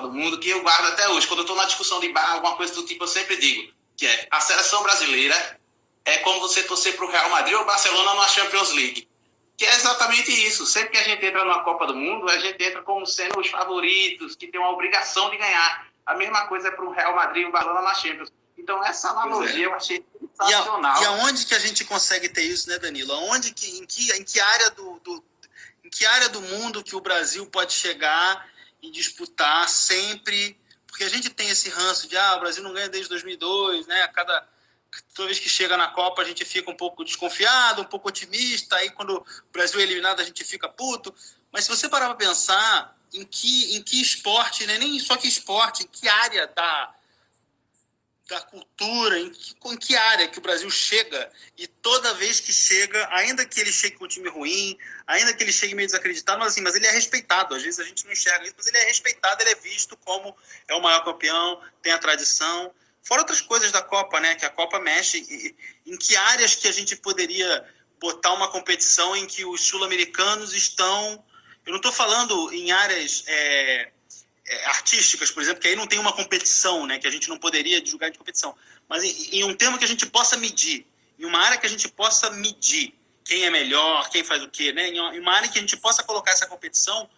do Mundo, que eu guardo até hoje. Quando eu estou na discussão de bar, alguma coisa do tipo, eu sempre digo que é a seleção brasileira é como você torcer para o Real Madrid ou Barcelona na Champions League. Que é exatamente isso. Sempre que a gente entra numa Copa do Mundo, a gente entra como sendo os favoritos, que tem uma obrigação de ganhar. A mesma coisa é para o Real Madrid e o Barcelona na Champions. Então, essa analogia é. eu achei sensacional. E, a, e aonde que a gente consegue ter isso, né, Danilo? Aonde que, em, que, em que área do, do, em que área do mundo que o Brasil pode chegar e disputar sempre? Porque a gente tem esse ranço de, ah, o Brasil não ganha desde 2002, né? A cada toda vez que chega na Copa a gente fica um pouco desconfiado, um pouco otimista, aí quando o Brasil é eliminado a gente fica puto. Mas se você parar para pensar em que, em que esporte, né? nem só que esporte, em que área da, da cultura, em que, em que área que o Brasil chega, e toda vez que chega, ainda que ele chegue com time ruim, ainda que ele chegue meio desacreditado, mas, assim, mas ele é respeitado. Às vezes a gente não enxerga isso, mas ele é respeitado, ele é visto como é o maior campeão, tem a tradição. Fora outras coisas da Copa, né? Que a Copa mexe. Em que áreas que a gente poderia botar uma competição em que os sul-americanos estão. Eu não estou falando em áreas é, artísticas, por exemplo, que aí não tem uma competição, né? Que a gente não poderia julgar de competição. Mas em, em um tema que a gente possa medir, em uma área que a gente possa medir quem é melhor, quem faz o quê, né? Em uma área que a gente possa colocar essa competição.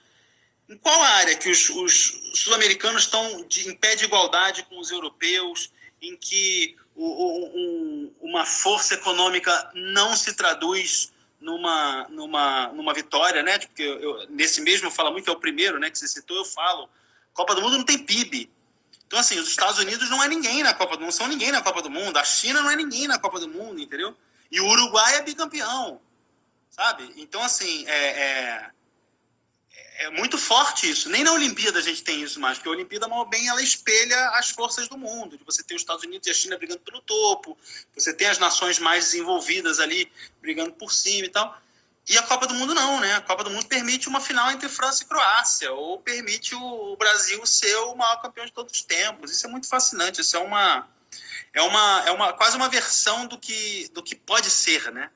Em qual área que os, os sul-americanos estão de, em pé de igualdade com os europeus, em que o, o, um, uma força econômica não se traduz numa, numa, numa vitória, né? Porque eu, nesse mesmo fala muito, é o primeiro né, que você citou, eu falo. Copa do Mundo não tem PIB. Então, assim, os Estados Unidos não é ninguém na Copa do Mundo, são ninguém na Copa do Mundo. A China não é ninguém na Copa do Mundo, entendeu? E o Uruguai é bicampeão, sabe? Então, assim, é, é é muito forte isso. Nem na Olimpíada a gente tem isso mais, porque a Olimpíada, mal bem, ela espelha as forças do mundo. Você tem os Estados Unidos e a China brigando pelo topo, você tem as nações mais desenvolvidas ali brigando por cima e tal. E a Copa do Mundo não, né? A Copa do Mundo permite uma final entre França e Croácia, ou permite o Brasil ser o maior campeão de todos os tempos. Isso é muito fascinante. Isso é uma é uma é uma quase uma versão do que do que pode ser, né?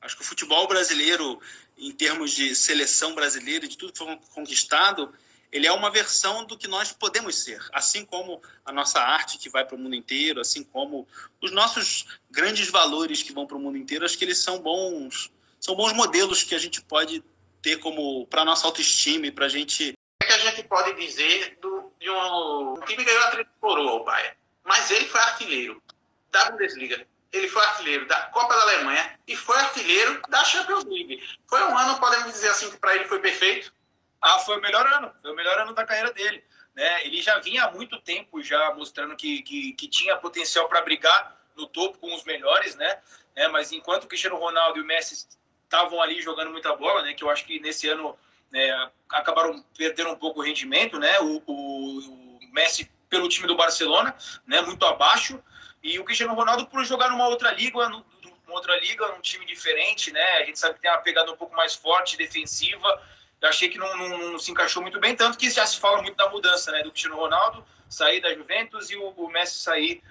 Acho que o futebol brasileiro em termos de seleção brasileira, de tudo que foi conquistado, ele é uma versão do que nós podemos ser, assim como a nossa arte que vai para o mundo inteiro, assim como os nossos grandes valores que vão para o mundo inteiro, acho que eles são bons, são bons modelos que a gente pode ter como para nossa autoestima e para a gente. O que a gente pode dizer do, de um, um time que ganhou a tricolor, o Bayern, mas ele foi artilheiro da Bundesliga ele foi artilheiro da Copa da Alemanha e foi artilheiro da Champions League. Foi um ano, podemos dizer assim, que para ele foi perfeito? Ah, foi o melhor ano, foi o melhor ano da carreira dele. Né? Ele já vinha há muito tempo já mostrando que, que, que tinha potencial para brigar no topo com os melhores, né? É, mas enquanto o Cristiano Ronaldo e o Messi estavam ali jogando muita bola, né? Que eu acho que nesse ano né, acabaram perdendo um pouco o rendimento, né? O, o, o Messi pelo time do Barcelona, né? Muito abaixo. E o Cristiano Ronaldo, por jogar numa outra liga, numa outra liga, num time diferente, né? A gente sabe que tem uma pegada um pouco mais forte, defensiva. Eu achei que não, não, não, se encaixou muito bem, tanto que já se fala muito da mudança, né? Do Cristiano Ronaldo sair da Juventus e o, o Messi sair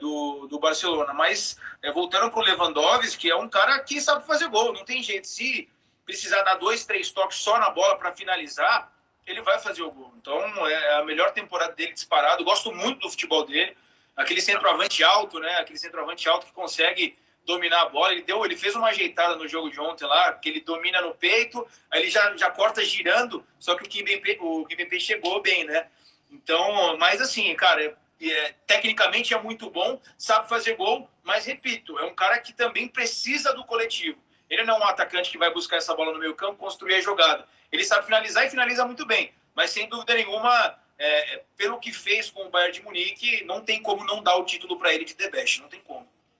do, do Barcelona. Mas é, voltando para o Lewandowski, que é um cara que sabe fazer gol, não tem jeito. Se precisar dar dois, três toques só na bola para finalizar, ele vai fazer o gol. Então é a melhor temporada dele disparado. Gosto muito do futebol dele aquele centroavante alto, né? Aquele centroavante alto que consegue dominar a bola. Ele deu, ele fez uma ajeitada no jogo de ontem lá, que ele domina no peito, aí ele já, já corta girando, só que o Kimpembe, o Kimpembe chegou bem, né? Então, mas assim, cara, é, é, tecnicamente é muito bom, sabe fazer gol, mas repito, é um cara que também precisa do coletivo. Ele não é um atacante que vai buscar essa bola no meio campo, construir a jogada. Ele sabe finalizar e finaliza muito bem, mas sem dúvida nenhuma é, pelo que fez com o Bayern de Munique, não tem como não dar o título para ele de The Best, não tem como.